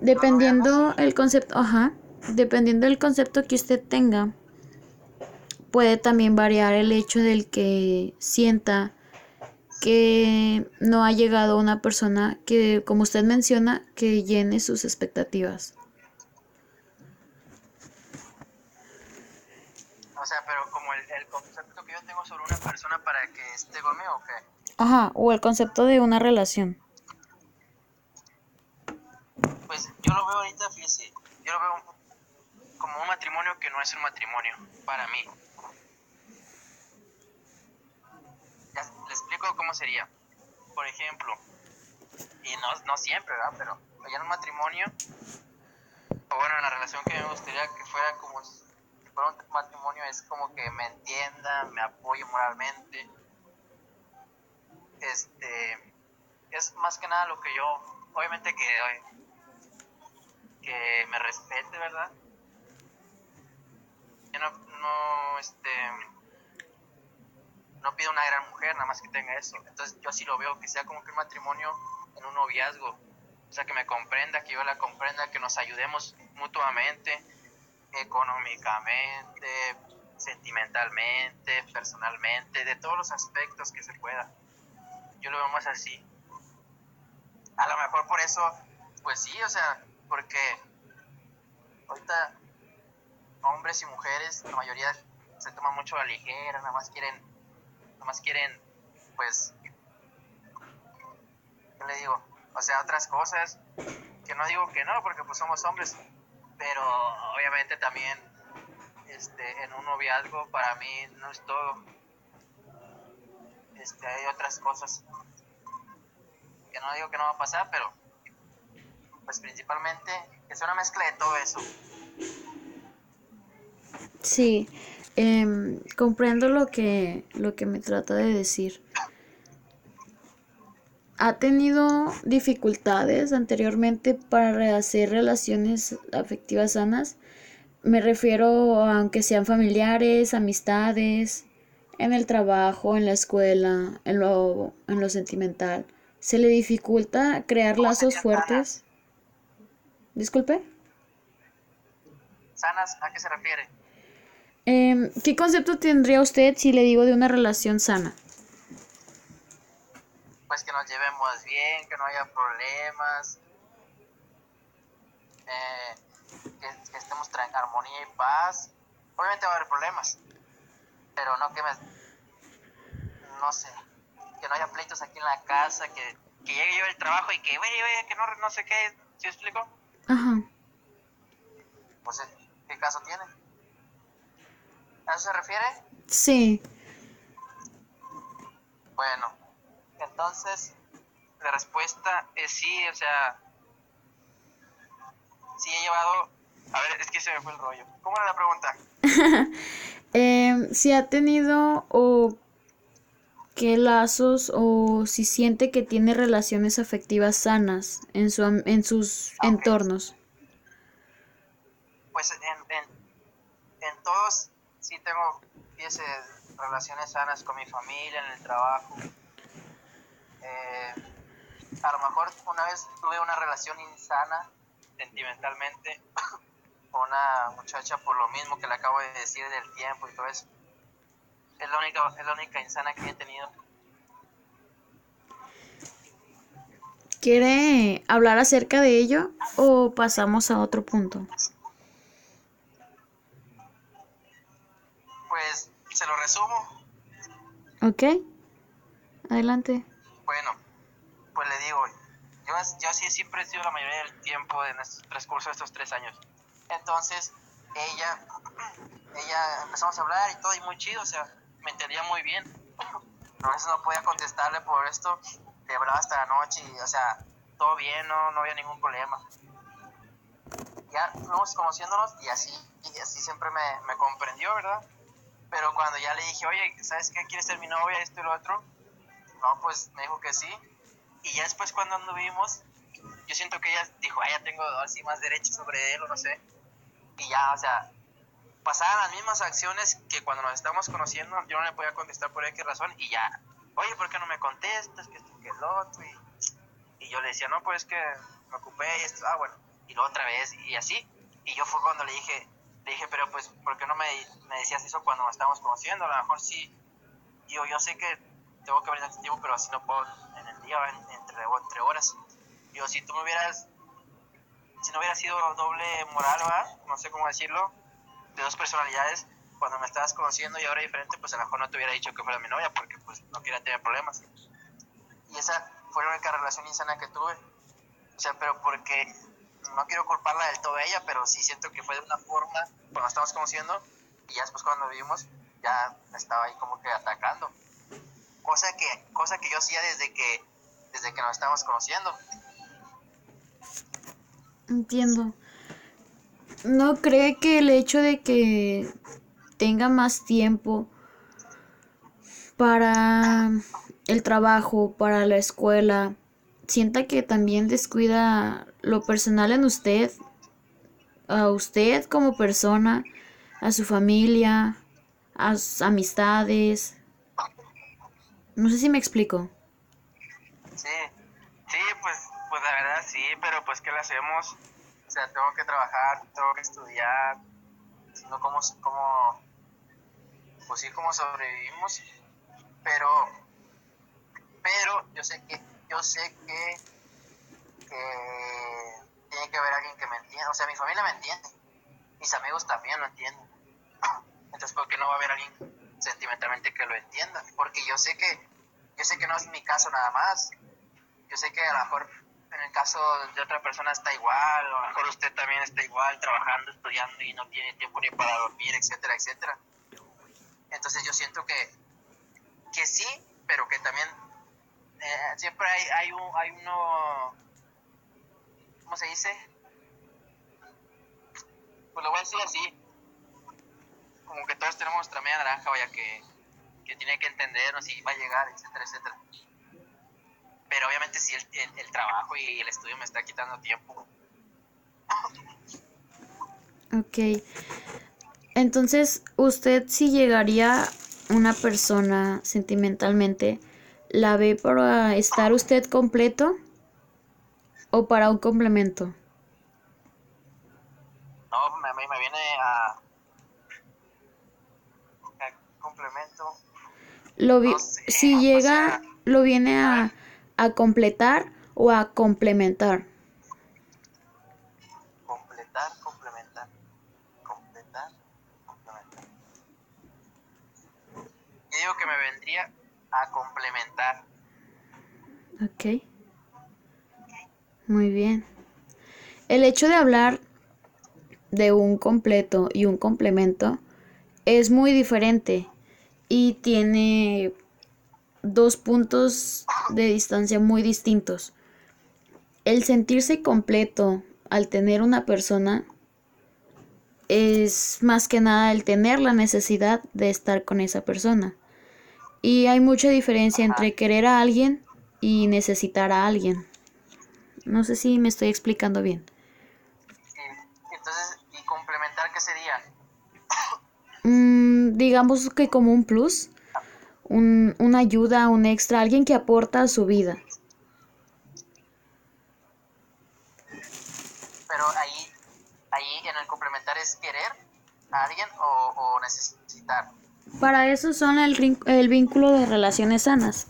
dependiendo el concepto, ajá, dependiendo del concepto que usted tenga, puede también variar el hecho del que sienta que no ha llegado una persona que, como usted menciona, que llene sus expectativas. O sea, pero como el, el concepto que yo tengo sobre una persona para que esté conmigo, ¿o qué? Ajá, o el concepto de una relación. Pues yo lo veo ahorita, fíjese, yo lo veo como un matrimonio que no es un matrimonio para mí. Ya, le explico cómo sería. Por ejemplo, y no, no siempre, ¿verdad? Pero ya en un matrimonio, o bueno, en la relación que me gustaría que fuera como para un matrimonio es como que me entienda, me apoye moralmente. Este, es más que nada lo que yo, obviamente que, que me respete, ¿verdad? Yo no, no, este, no pido una gran mujer, nada más que tenga eso. Entonces yo así lo veo, que sea como que un matrimonio en un noviazgo. O sea, que me comprenda, que yo la comprenda, que nos ayudemos mutuamente económicamente, sentimentalmente, personalmente, de todos los aspectos que se pueda. Yo lo veo más así. A lo mejor por eso, pues sí, o sea, porque ahorita hombres y mujeres, la mayoría se toman mucho a la ligera, nada más quieren, nada más quieren, pues, ¿qué le digo? O sea, otras cosas, que no digo que no, porque pues somos hombres, pero obviamente también este, en un noviazgo para mí no es todo. Este, hay otras cosas que no digo que no va a pasar, pero pues principalmente es una mezcla de todo eso. Sí, eh, comprendo lo que, lo que me trata de decir ha tenido dificultades anteriormente para hacer relaciones afectivas sanas. Me refiero a aunque sean familiares, amistades, en el trabajo, en la escuela, en lo, en lo sentimental. ¿Se le dificulta crear lazos fuertes? Disculpe. ¿Sanas a qué se refiere? Eh, ¿Qué concepto tendría usted si le digo de una relación sana? pues que nos llevemos bien, que no haya problemas, eh, que, estemos en armonía y paz. Obviamente va a haber problemas, pero no que me, no sé, que no haya pleitos aquí en la casa, que, que llegue yo del trabajo y que, oye, oye, que no, no sé qué, ¿sí explico? Ajá. Pues, ¿qué caso tiene? ¿A eso se refiere? Sí. Bueno, entonces la respuesta es sí, o sea, sí he llevado... A ver, es que se me fue el rollo. ¿Cómo era la pregunta? eh, si ha tenido o qué lazos o si siente que tiene relaciones afectivas sanas en, su, en sus ah, entornos. Pues en, en, todos sí tengo relaciones sanas con mi familia, en el trabajo. Eh, a lo mejor una vez tuve una relación insana sentimentalmente con una muchacha por lo mismo que le acabo de decir del tiempo y todo eso. Es la única, es la única insana que he tenido. ¿Quiere hablar acerca de ello o pasamos a otro punto? Se lo resumo. Ok. Adelante. Bueno, pues le digo, yo, yo sí siempre he sido la mayoría del tiempo en el transcurso de estos tres años. Entonces, ella, ella empezamos a hablar y todo, y muy chido, o sea, me entendía muy bien. A veces no podía contestarle por esto, le hablaba hasta la noche y, o sea, todo bien, no, no había ningún problema. Ya fuimos conociéndonos y así, y así siempre me, me comprendió, ¿verdad? Pero cuando ya le dije, oye, ¿sabes qué? ¿Quieres ser mi novia? Esto y lo otro. No, pues me dijo que sí. Y ya después cuando anduvimos, yo siento que ella dijo, ah, ya tengo así más derechos sobre él o no sé. Y ya, o sea, pasaban las mismas acciones que cuando nos estábamos conociendo, yo no le podía contestar por qué razón y ya, oye, ¿por qué no me contestas? Que esto, que el otro. Y, y yo le decía, no, pues que me ocupé y esto, ah, bueno. Y luego otra vez y así. Y yo fue cuando le dije, le dije, pero pues, ¿por qué no me, me decías eso cuando nos estábamos conociendo? A lo mejor sí. Yo, yo sé que tengo que brindarte tiempo, pero así no puedo en el día, entre, entre horas. Yo, si tú me hubieras si no hubiera sido doble moral, no sé cómo decirlo, de dos personalidades, cuando me estabas conociendo y ahora diferente, pues a lo mejor no te hubiera dicho que fuera mi novia porque pues no quería tener problemas. Y esa fue la única relación insana que tuve. O sea, pero porque no quiero culparla del todo a ella, pero sí siento que fue de una forma cuando estábamos conociendo y ya después cuando vivimos ya me estaba ahí como que atacando. Cosa que cosa que yo hacía desde que desde que nos estábamos conociendo. Entiendo. ¿No cree que el hecho de que tenga más tiempo para el trabajo, para la escuela, sienta que también descuida lo personal en usted, a usted como persona, a su familia, a sus amistades? No sé si me explico. Sí, sí, pues, pues la verdad sí, pero pues ¿qué le hacemos? sea, tengo que trabajar, tengo que estudiar, sino cómo, cómo, pues sí, cómo sobrevivimos, pero, pero yo sé que, yo sé que, tiene que haber alguien que me entienda, o sea, mi familia me entiende, mis amigos también lo entienden, entonces, ¿por qué no va a haber alguien sentimentalmente que lo entienda? Porque yo sé que, yo sé que no es mi caso nada más, yo sé que a lo mejor en el caso de otra persona está igual, o a lo mejor usted también está igual, trabajando, estudiando y no tiene tiempo ni para dormir, etcétera, etcétera. Entonces yo siento que, que sí, pero que también eh, siempre hay, hay, un, hay uno, ¿cómo se dice? Pues lo voy a decir así, como que todos tenemos nuestra media naranja, vaya, que, que tiene que entendernos y va a llegar, etcétera, etcétera pero obviamente si el, el, trabajo y el estudio me está quitando tiempo. Ok. Entonces, ¿usted si llegaría una persona sentimentalmente, la ve para estar usted completo o para un complemento? No, me, me viene a, a complemento. Lo vi, si llega, lo viene a a completar o a complementar. Completar, complementar. Completar, complementar. Yo digo que me vendría a complementar. Ok. Muy bien. El hecho de hablar de un completo y un complemento es muy diferente y tiene dos puntos de distancia muy distintos. El sentirse completo al tener una persona es más que nada el tener la necesidad de estar con esa persona. Y hay mucha diferencia entre querer a alguien y necesitar a alguien. No sé si me estoy explicando bien. Entonces, ¿y complementar qué sería? Mm, digamos que como un plus, un, una ayuda, un extra, alguien que aporta a su vida. Pero ahí, ahí en el complementar es querer a alguien o, o necesitar. Para eso son el, el vínculo de relaciones sanas.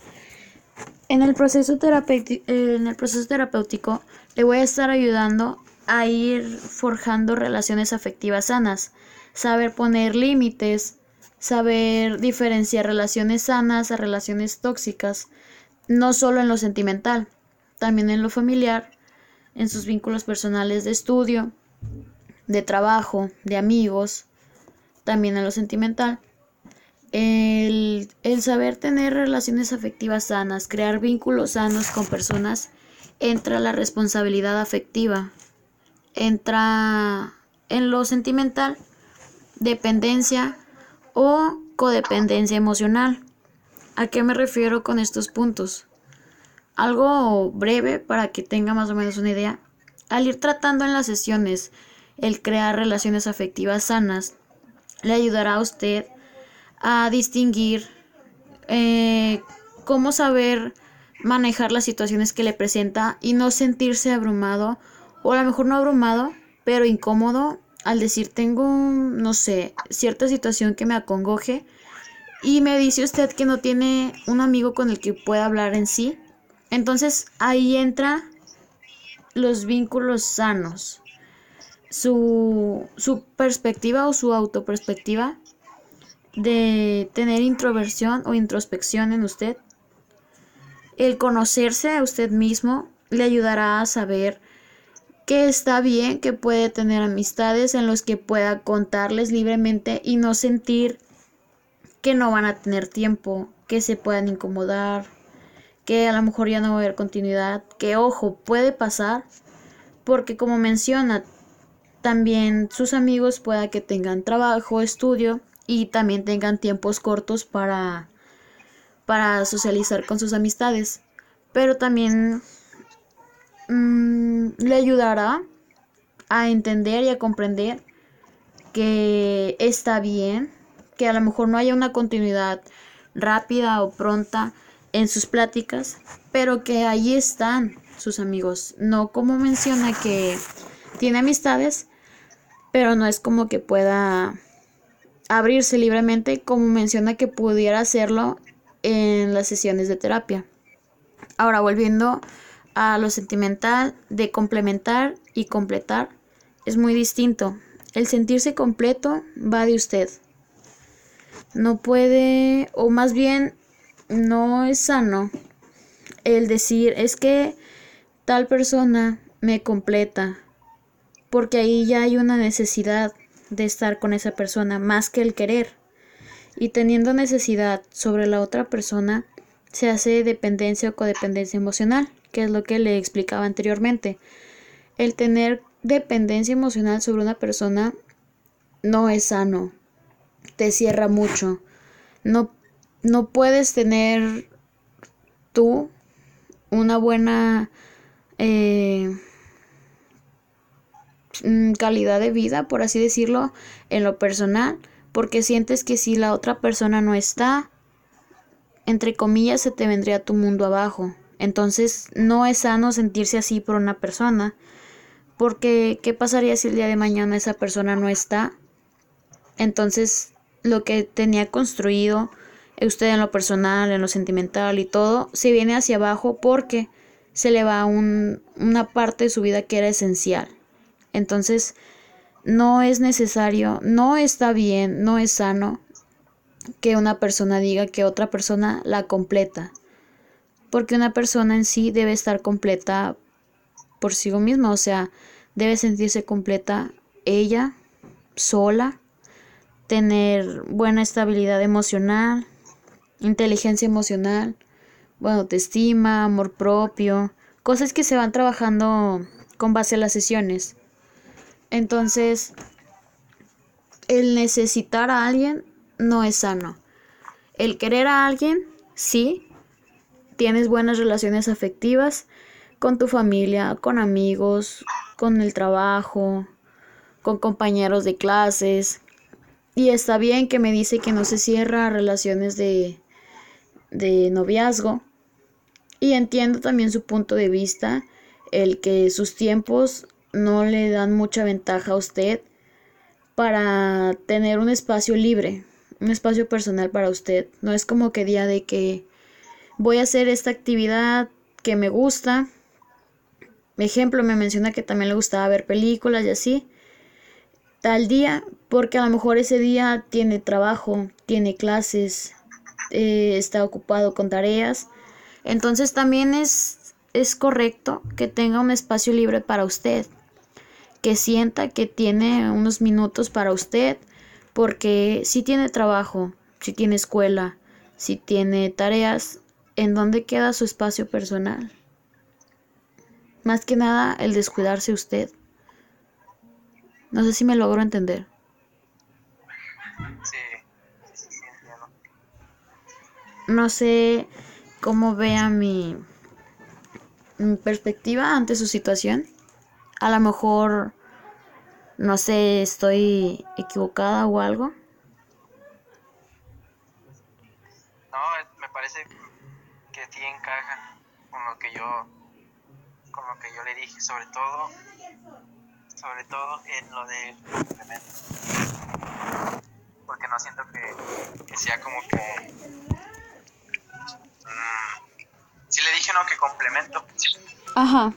En el, proceso terapéutico le voy a estar ayudando a ir forjando relaciones afectivas sanas, saber poner límites, saber diferenciar relaciones sanas a relaciones tóxicas, no solo en lo sentimental, también en lo familiar, en sus vínculos personales de estudio, de trabajo, de amigos, también en lo sentimental. El, saber tener relaciones afectivas sanas, crear vínculos sanos con personas, entra la responsabilidad afectiva, entra en lo sentimental, dependencia o codependencia emocional. ¿A qué me refiero con estos puntos? Algo breve para que tenga más o menos una idea. Al ir tratando en las sesiones el crear relaciones afectivas sanas, le ayudará a usted a distinguir eh, cómo saber manejar las situaciones que le presenta y no sentirse abrumado o a lo mejor no abrumado, pero incómodo al decir tengo, no sé, cierta situación que me acongoje y me dice usted que no tiene un amigo con el que pueda hablar en sí, entonces ahí entra los vínculos sanos, su, su perspectiva o su autoperspectiva de tener introversión o introspección en usted. El conocerse a usted mismo le ayudará a saber que está bien, que puede tener amistades en los que pueda contarles libremente y no sentir que no van a tener tiempo, que se puedan incomodar, que a lo mejor ya no va a haber continuidad, que ojo, puede pasar, porque como menciona, también sus amigos pueda que tengan trabajo, estudio y también tengan tiempos cortos para para socializar con sus amistades, pero también mmm, le ayudará a entender y a comprender que está bien, que a lo mejor no haya una continuidad rápida o pronta en sus pláticas, pero que ahí están sus amigos. No como menciona que tiene amistades, pero no es como que pueda abrirse libremente como menciona que pudiera hacerlo en las sesiones de terapia. Ahora volviendo a lo sentimental de complementar y completar es muy distinto. El sentirse completo va de usted. No puede, o más bien, no es sano el decir, es que tal persona me completa, porque ahí ya hay una necesidad de estar con esa persona más que el querer. Y teniendo necesidad sobre la otra persona, se hace dependencia o codependencia emocional que es lo que le explicaba anteriormente. El tener dependencia emocional sobre una persona no es sano, te cierra mucho. No, no puedes tener tú una buena eh, calidad de vida, por así decirlo, en lo personal, porque sientes que si la otra persona no está, entre comillas, se te vendría tu mundo abajo. Entonces no es sano sentirse así por una persona, porque ¿qué pasaría si el día de mañana esa persona no está? Entonces lo que tenía construido usted en lo personal, en lo sentimental y todo, se viene hacia abajo porque se le va un, una parte de su vida que era esencial. Entonces, no es necesario, no está bien, no es sano que una persona diga que otra persona la completa porque una persona en sí debe estar completa por sí misma, o sea, debe sentirse completa ella, sola, tener buena estabilidad emocional, inteligencia emocional, bueno, autoestima, amor propio, cosas que se van trabajando con base a las sesiones. Entonces, el necesitar a alguien no es sano. El querer a alguien, sí, tienes buenas relaciones afectivas con tu familia, con amigos, con el trabajo, con compañeros de clases. Y está bien que me dice que no se cierra relaciones de, de noviazgo. Y entiendo también su punto de vista, el que sus tiempos no le dan mucha ventaja a usted para tener un espacio libre, un espacio personal para usted. No es como que día de que voy a hacer esta actividad que me gusta. Ejemplo, me menciona que también le gustaba ver películas y así. Tal día, porque a lo mejor ese día tiene trabajo, tiene clases, eh, está ocupado con tareas. Entonces también es, es correcto que tenga un espacio libre para usted, que sienta que tiene unos minutos para usted, porque si tiene trabajo, si tiene escuela, si tiene tareas, ¿en dónde queda su espacio personal? Más que nada el descuidarse usted. No sé si me logro entender. Sí, sí, sí, entiendo. No sé cómo vea mi, mi perspectiva ante su situación. A lo mejor, no sé, estoy equivocada o algo. No, me parece que sí encaja con lo que yo con lo que yo le dije, sobre todo sobre todo en lo del complemento. Porque no siento que, que sea como que mm, sí le dije no que complemento Ajá.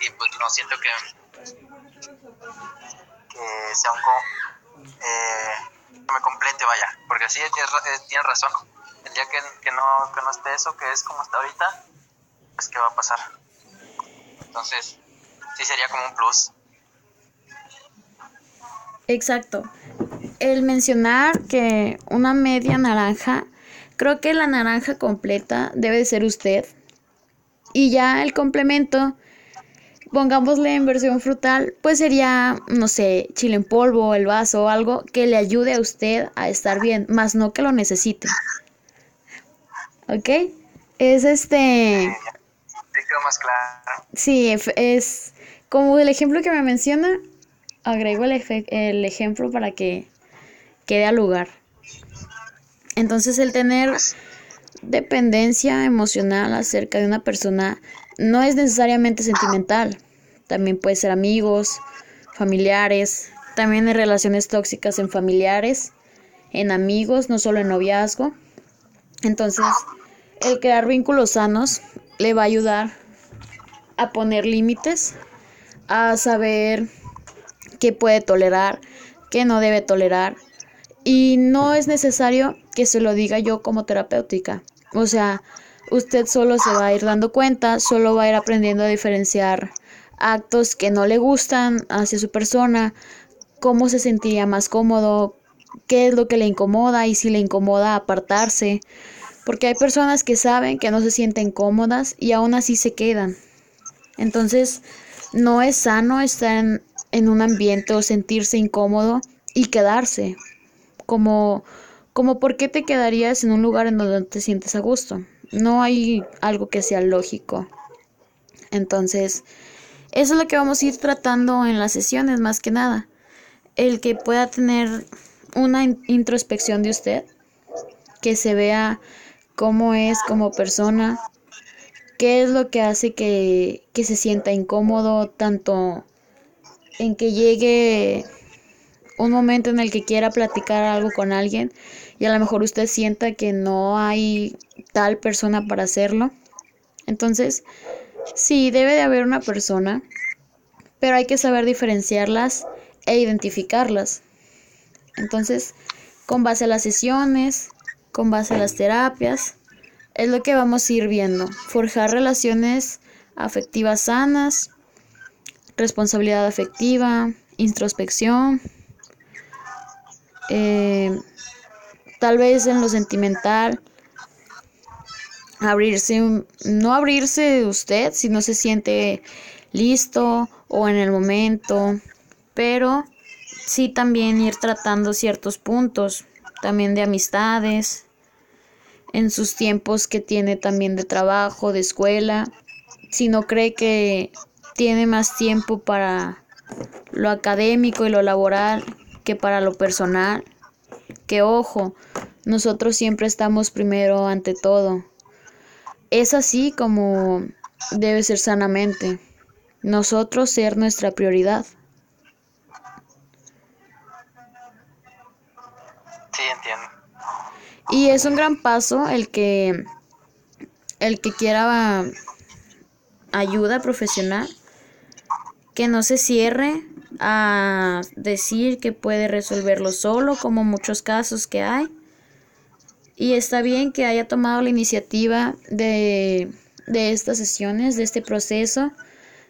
y pues no siento que que sea un co eh, me complete vaya porque ra- eh, tienes razón el día que, que no que no esté eso que es como está ahorita pues qué va a pasar entonces sí sería como un plus Exacto. El mencionar que una media naranja, creo que la naranja completa debe de ser usted. Y ya el complemento, pongámosle en versión frutal, pues sería, no sé, chile en polvo, el vaso o algo que le ayude a usted a estar bien, más no que lo necesite. ¿Ok? Es este... sí quedó más claro Sí, es como el ejemplo que me menciona, agrego el, el ejemplo para que quede al lugar. Entonces el tener dependencia emocional acerca de una persona no es necesariamente sentimental. También puede ser amigos, familiares, también hay relaciones tóxicas en familiares, en amigos, no solo en noviazgo. Entonces, el crear vínculos sanos le va a ayudar a poner límites, a saber qué puede tolerar, qué no debe tolerar. Y no es necesario que se lo diga yo como terapéutica. O sea, usted solo se va a ir dando cuenta, solo va a ir aprendiendo a diferenciar actos que no le gustan hacia su persona, cómo se sentiría más cómodo, qué es lo que le incomoda y si le incomoda apartarse. Porque hay personas que saben que no se sienten cómodas y aún así se quedan. Entonces, no es sano estar en, en un ambiente o sentirse incómodo y quedarse. Como, como por qué te quedarías en un lugar en donde no te sientes a gusto. No hay algo que sea lógico. Entonces, eso es lo que vamos a ir tratando en las sesiones más que nada. El que pueda tener una in- introspección de usted, que se vea cómo es como persona, qué es lo que hace que, que se sienta incómodo, tanto en que llegue un momento en el que quiera platicar algo con alguien y a lo mejor usted sienta que no hay tal persona para hacerlo. Entonces, sí, debe de haber una persona, pero hay que saber diferenciarlas e identificarlas. Entonces, con base a las sesiones, con base a las terapias, es lo que vamos a ir viendo. Forjar relaciones afectivas sanas, responsabilidad afectiva, introspección, eh, tal vez en lo sentimental, abrirse, no abrirse usted si no se siente listo o en el momento, pero sí también ir tratando ciertos puntos, también de amistades, en sus tiempos que tiene también de trabajo, de escuela, si no cree que tiene más tiempo para lo académico y lo laboral que para lo personal, que ojo, nosotros siempre estamos primero ante todo. Es así como debe ser sanamente. Nosotros ser nuestra prioridad. Sí, entiendo. Y es un gran paso el que el que quiera ayuda profesional que no se cierre a decir que puede resolverlo solo como muchos casos que hay y está bien que haya tomado la iniciativa de, de estas sesiones, de este proceso,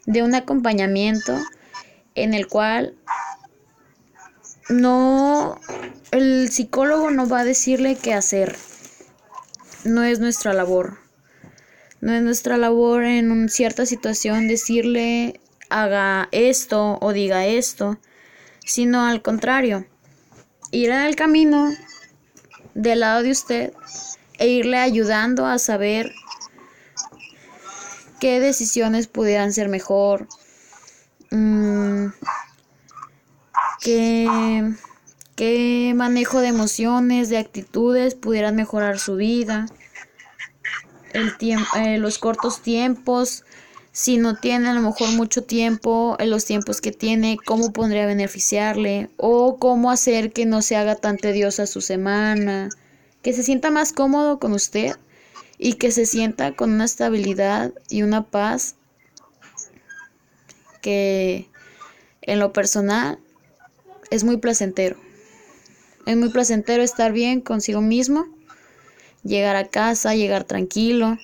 de un acompañamiento en el cual no, el psicólogo no va a decirle qué hacer. No es nuestra labor. No es nuestra labor en cierta situación decirle haga esto o diga esto, sino al contrario, ir en el camino del lado de usted e irle ayudando a saber qué decisiones pudieran ser mejor, mm, qué, qué manejo de emociones, de actitudes pudieran mejorar su vida, el tiempo, eh, los cortos tiempos, si no tiene a lo mejor mucho tiempo, en los tiempos que tiene, cómo podría beneficiarle o cómo hacer que no se haga tan tediosa su semana, que se sienta más cómodo con usted y que se sienta con una estabilidad y una paz que en lo personal es muy placentero. Es muy placentero estar bien consigo mismo, llegar a casa, llegar tranquilo,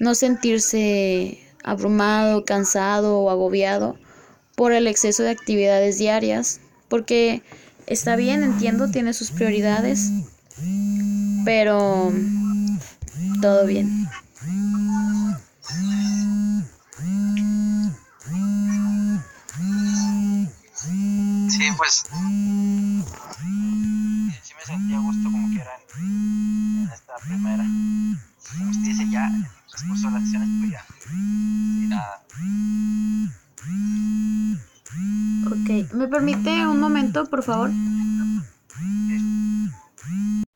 no sentirse abrumado, cansado o agobiado por el exceso de actividades diarias, porque está bien, entiendo, tiene sus prioridades, pero todo bien. Sí, pues sí me sentía gusto como que era en, esta primera. Como usted dice, ya transcurso de las sesiones, pues ya Ok, ¿me permite un momento, por favor?